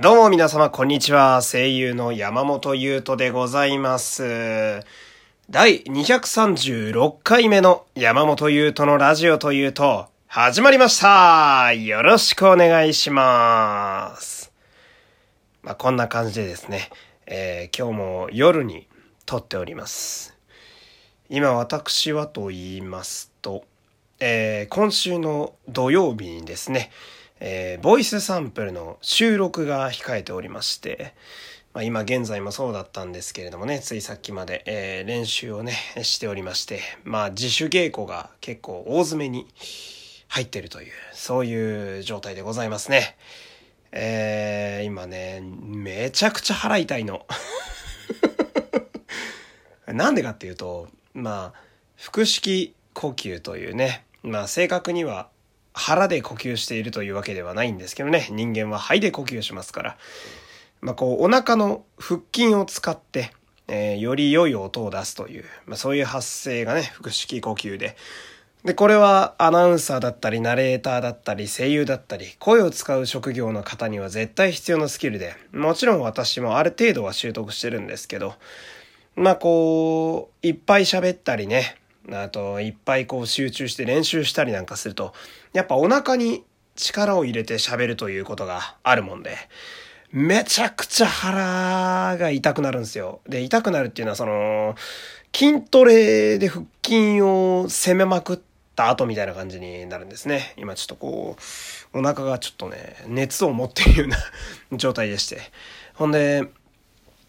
どうも皆様、こんにちは。声優の山本優斗でございます。第236回目の山本優斗のラジオというと、始まりましたよろしくお願いします。まあ、こんな感じでですね、えー今日も夜に撮っております。今私はと言いますと、えー今週の土曜日にですね、えーボイスサンプルの収録が控えておりまして、まあ、今現在もそうだったんですけれどもね、ついさっきまで、えー練習をね、しておりまして、まあ自主稽古が結構大詰めに入ってるという、そういう状態でございますね。えー今ね、めちゃくちゃ腹痛いの。なんでかっていうと、まあ、腹式呼吸というね、まあ正確には腹で呼吸しているというわけではないんですけどね、人間は肺で呼吸しますから、まあこうお腹の腹筋を使って、えーより良い音を出すという、まあそういう発声がね、腹式呼吸で、で、これはアナウンサーだったり、ナレーターだったり、声優だったり、声を使う職業の方には絶対必要なスキルで、もちろん私もある程度は習得してるんですけど、まあこう、いっぱい喋ったりね、あといっぱいこう集中して練習したりなんかすると、やっぱお腹に力を入れて喋るということがあるもんで、めちゃくちゃ腹が痛くなるんですよ。で、痛くなるっていうのはその、筋トレで腹筋を攻めまくった後みたいな感じになるんですね。今ちょっとこう、お腹がちょっとね、熱を持っているような状態でして。ほんで、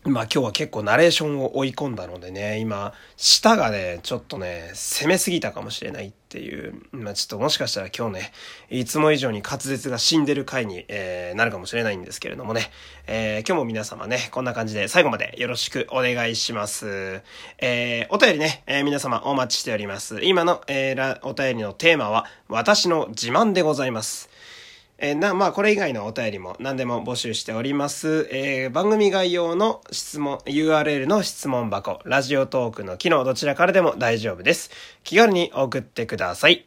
まあ今日は結構ナレーションを追い込んだのでね、今、舌がね、ちょっとね、攻めすぎたかもしれないっていう、まあちょっともしかしたら今日ね、いつも以上に滑舌が死んでる回に、えーなるかもしれないんですけれどもね、えー今日も皆様ね、こんな感じで最後までよろしくお願いします。えーお便りね、えー皆様お待ちしております。今の、えーお便りのテーマは、私の自慢でございます。えーな、まあ、これ以外のお便りも何でも募集しております。えー番組概要の質問、URL の質問箱、ラジオトークの機能どちらからでも大丈夫です。気軽に送ってください。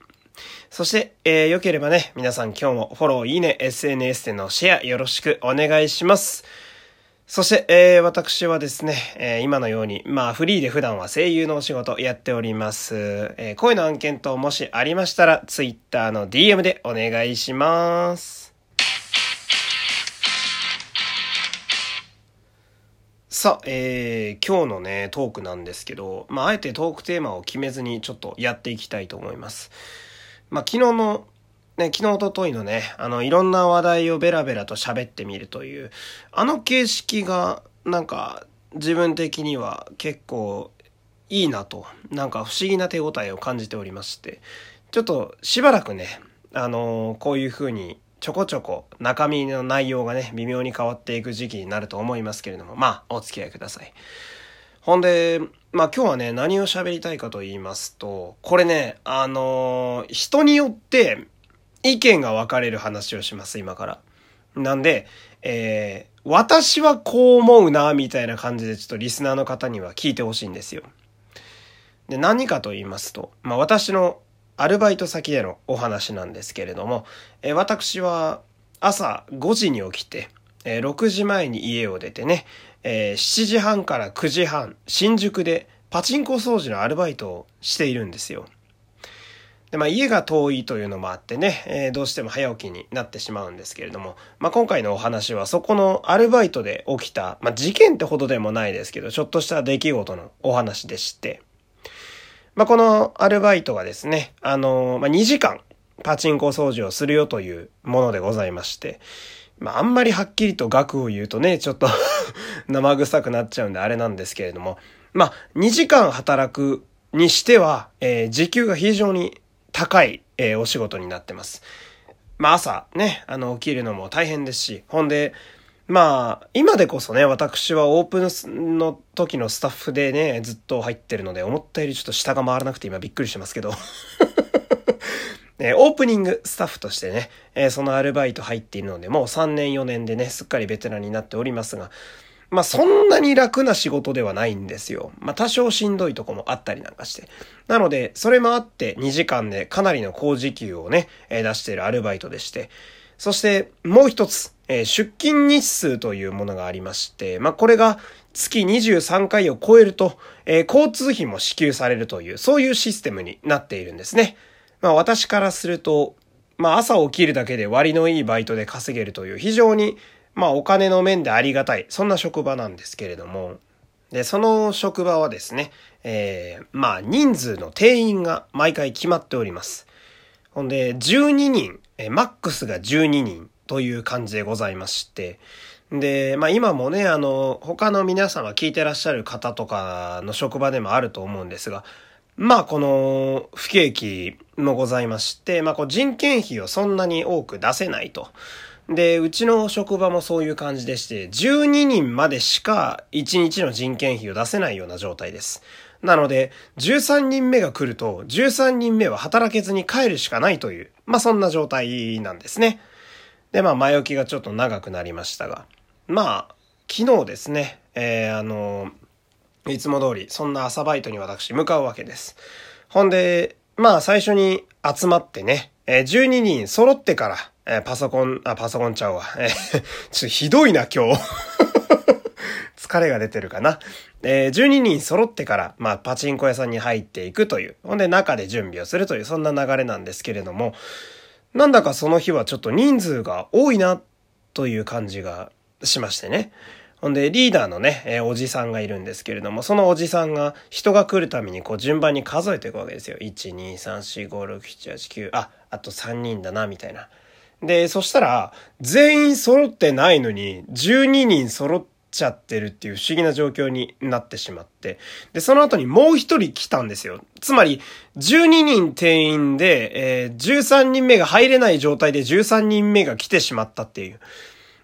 そして、えー良ければね、皆さん今日もフォロー、いいね、SNS でのシェアよろしくお願いします。そして、えー私はですね、えー今のように、まあ、フリーで普段は声優のお仕事やっております。えー声の案件等もしありましたら、Twitter の DM でお願いします。さあ、えー今日のね、トークなんですけど、まあ、あえてトークテーマを決めずにちょっとやっていきたいと思います。まあ、昨日の、ね、昨日、おとといのね、あの、いろんな話題をベラベラと喋ってみるという、あの形式が、なんか、自分的には結構いいなと、なんか不思議な手応えを感じておりまして、ちょっとしばらくね、あのこういう風にちょこちょこ中身の内容がね、微妙に変わっていく時期になると思いますけれども、まあ、お付き合いください。ほんで、まあ今日はね、何を喋りたいかと言いますと、これね、あのー人によって意見が分かれる話をします、今から。なんで、えー、私はこう思うな、みたいな感じでちょっとリスナーの方には聞いてほしいんですよ。で、何かと言いますと、まあ私のアルバイト先でのお話なんですけれども、えー私は朝5時に起きて、えー6時前に家を出てね、えー7時半から9時半、新宿でパチンコ掃除のアルバイトをしているんですよ。で、まあ家が遠いというのもあってね、えーどうしても早起きになってしまうんですけれども、まあ今回のお話はそこのアルバイトで起きた、まあ事件ってほどでもないですけど、ちょっとした出来事のお話でして、まあこのアルバイトがですね、あのーまあ2時間パチンコ掃除をするよというものでございまして、まあ、あんまりはっきりと額を言うとね、ちょっと 生臭くなっちゃうんであれなんですけれども、まあ、2時間働くにしては、えー時給が非常に高い、えーお仕事になってます。まあ、朝ね、あの、起きるのも大変ですし、ほんで、まあ、今でこそね、私はオープンの時のスタッフでね、ずっと入ってるので、思ったよりちょっと下が回らなくて今びっくりしてますけど。え オープニングスタッフとしてね、えそのアルバイト入っているので、もう3年4年でね、すっかりベテランになっておりますが、まあそんなに楽な仕事ではないんですよ。まあ多少しんどいとこもあったりなんかして。なので、それもあって2時間でかなりの高時給をね、え出しているアルバイトでして。そしてもう一つ、え、出勤日数というものがありまして、まあ、これが月23回を超えると、え、交通費も支給されるという、そういうシステムになっているんですね。まあ、私からすると、まあ、朝起きるだけで割のいいバイトで稼げるという、非常に、まあ、お金の面でありがたい、そんな職場なんですけれども、で、その職場はですね、えー、まあ、人数の定員が毎回決まっております。ほんで、12人、えマックスが12人という感じでございまして、で、まあ今もね、あの、他の皆様聞いてらっしゃる方とかの職場でもあると思うんですが、まあこの不景気もございまして、まあこう人件費をそんなに多く出せないと。で、うちの職場もそういう感じでして、12人までしか1日の人件費を出せないような状態です。なので、13人目が来ると、13人目は働けずに帰るしかないという、まあそんな状態なんですね。で、まあ前置きがちょっと長くなりましたが、まあ、昨日ですね、えー、あの、いつも通り、そんな朝バイトに私向かうわけです。ほんで、まあ最初に集まってね、えー、12人揃ってから、え、パソコン、あ、パソコンちゃうわ。え、ちょっとひどいな、今日。疲れが出てるかな。えー、12人揃ってから、まあ、パチンコ屋さんに入っていくという。ほんで、中で準備をするという、そんな流れなんですけれども、なんだかその日はちょっと人数が多いな、という感じがしましてね。ほんで、リーダーのね、えー、おじさんがいるんですけれども、そのおじさんが人が来るためにこう順番に数えていくわけですよ。1、2、3、4、5、6、7、8、9、あ、あと3人だな、みたいな。で、そしたら、全員揃ってないのに、12人揃っちゃってるっていう不思議な状況になってしまって。で、その後にもう一人来たんですよ。つまり、12人定員で、えー、13人目が入れない状態で13人目が来てしまったっていう。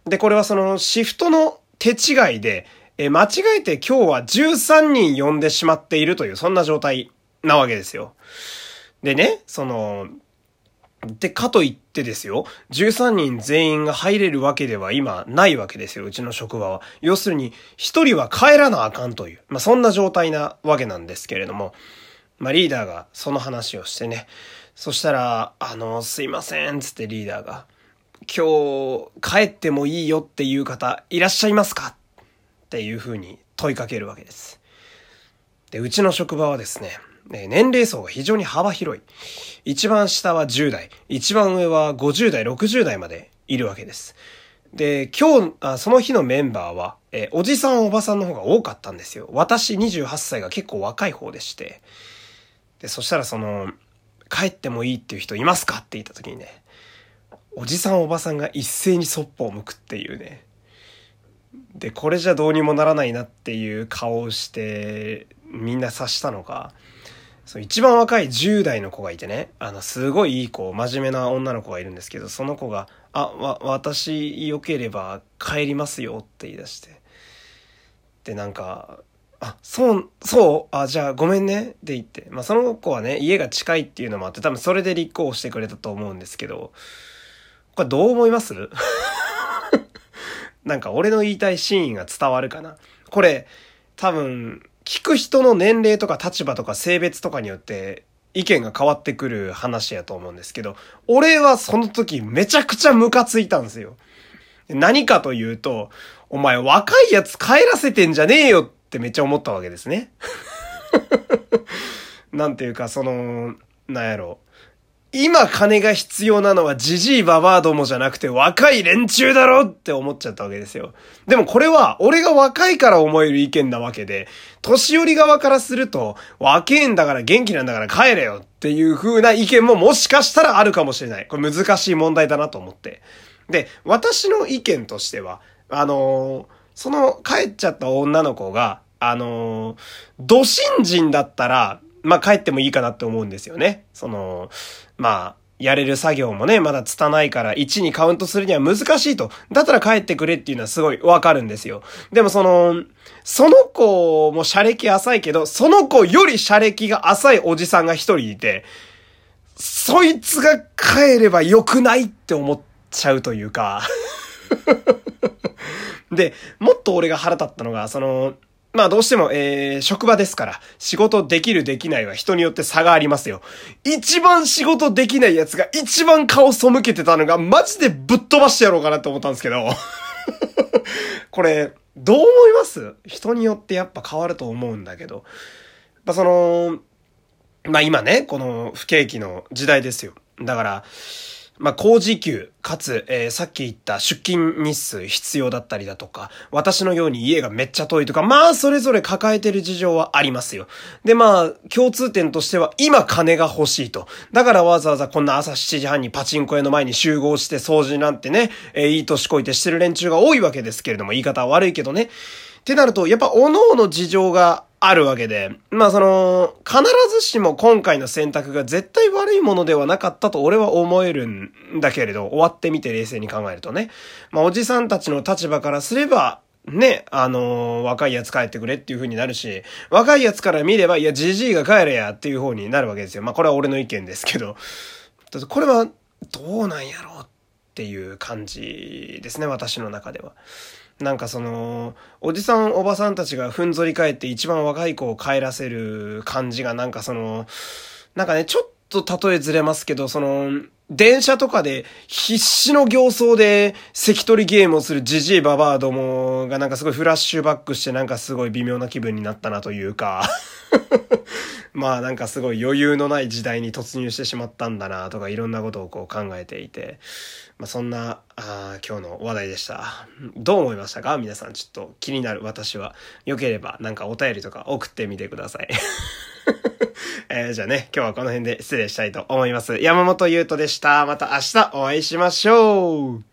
で、これはそのシフトの手違いで、え間違えて今日は13人呼んでしまっているという、そんな状態なわけですよ。でね、その、で、かといってですよ、13人全員が入れるわけでは今ないわけですよ、うちの職場は。要するに、1人は帰らなあかんという、まあそんな状態なわけなんですけれども、まあリーダーがその話をしてね、そしたら、あの、すいません、つってリーダーが、今日帰ってもいいよっていう方いらっしゃいますか？っていうふうに問いかけるわけです。で、うちの職場はですね、年齢層が非常に幅広い。一番下は10代、一番上は50代、60代までいるわけです。で、今日、あその日のメンバーは、えおじさんおばさんの方が多かったんですよ。私28歳が結構若い方でして。で、そしたらその、帰ってもいいっていう人いますか？って言った時にね、おじさんおばさんが一斉にそっぽを向くっていうね。で、これじゃどうにもならないなっていう顔をして、みんな察したのか、そう、一番若い10代の子がいてね、あの、すごいいい子、真面目な女の子がいるんですけど、その子が、あ、わ、私、良ければ帰りますよって言い出して。で、なんか、あ、そう、そうあ、じゃあごめんねって言って。まあ、その子はね、家が近いっていうのもあって、多分それで立候補してくれたと思うんですけど、これどう思います？なんか俺の言いたいシーンが伝わるかな？これ、多分、聞く人の年齢とか立場とか性別とかによって意見が変わってくる話やと思うんですけど、俺はその時めちゃくちゃムカついたんですよ。何かというと、お前若いやつ帰らせてんじゃねえよってめっちゃ思ったわけですね。なんていうか、その、なんやろ。今金が必要なのはジジイババアどもじゃなくて若い連中だろって思っちゃったわけですよ。でもこれは俺が若いから思える意見なわけで、年寄り側からすると若えんだから元気なんだから帰れよっていう風な意見ももしかしたらあるかもしれない。これ難しい問題だなと思って。で、私の意見としては、あのー、その帰っちゃった女の子が、あのー、土新人だったら、まあ、帰ってもいいかなって思うんですよね。その、まあ、やれる作業もね、まだ拙いから1にカウントするには難しいと。だったら帰ってくれっていうのはすごいわかるんですよ。でもその、その子も車歴浅いけど、その子より車歴が浅いおじさんが一人いて、そいつが帰れば良くないって思っちゃうというか で、もっと俺が腹立ったのが、その、まあどうしても、えー、職場ですから、仕事できるできないは人によって差がありますよ。一番仕事できない奴が一番顔背けてたのが、マジでぶっ飛ばしてやろうかなって思ったんですけど。これ、どう思います？人によってやっぱ変わると思うんだけど。やっぱその、まあ今ね、この不景気の時代ですよ。だから、まあ、工事給、かつ、えー、さっき言った出勤日数必要だったりだとか、私のように家がめっちゃ遠いとか、まあ、それぞれ抱えてる事情はありますよ。で、まあ、共通点としては、今金が欲しいと。だからわざわざこんな朝7時半にパチンコ屋の前に集合して掃除なんてね、えー、いい年こいてしてる連中が多いわけですけれども、言い方は悪いけどね。ってなると、やっぱ、各々事情があるわけで、まあその、必ずしも今回の選択が絶対悪いものではなかったと俺は思えるんだけれど、終わってみて冷静に考えるとね。まあおじさんたちの立場からすれば、ね、あのー、若いやつ帰ってくれっていう風になるし、若いやつから見れば、いや、じじいが帰れやっていう方になるわけですよ。まあこれは俺の意見ですけど。これは、どうなんやろうっていう感じですね、私の中では。なんかその、おじさんおばさんたちがふんぞり返って一番若い子を帰らせる感じがなんかその、なんかね、ちょっと例えずれますけど、その、電車とかで必死の形相で関取ゲームをするジジイババアどもがなんかすごいフラッシュバックしてなんかすごい微妙な気分になったなというか。まあなんかすごい余裕のない時代に突入してしまったんだなとかいろんなことをこう考えていて、まあそんなあ今日の話題でした。どう思いましたか？皆さんちょっと気になる私は。良ければなんかお便りとか送ってみてください。えー、じゃあね、今日はこの辺で失礼したいと思います。山本優斗でした。また明日お会いしましょう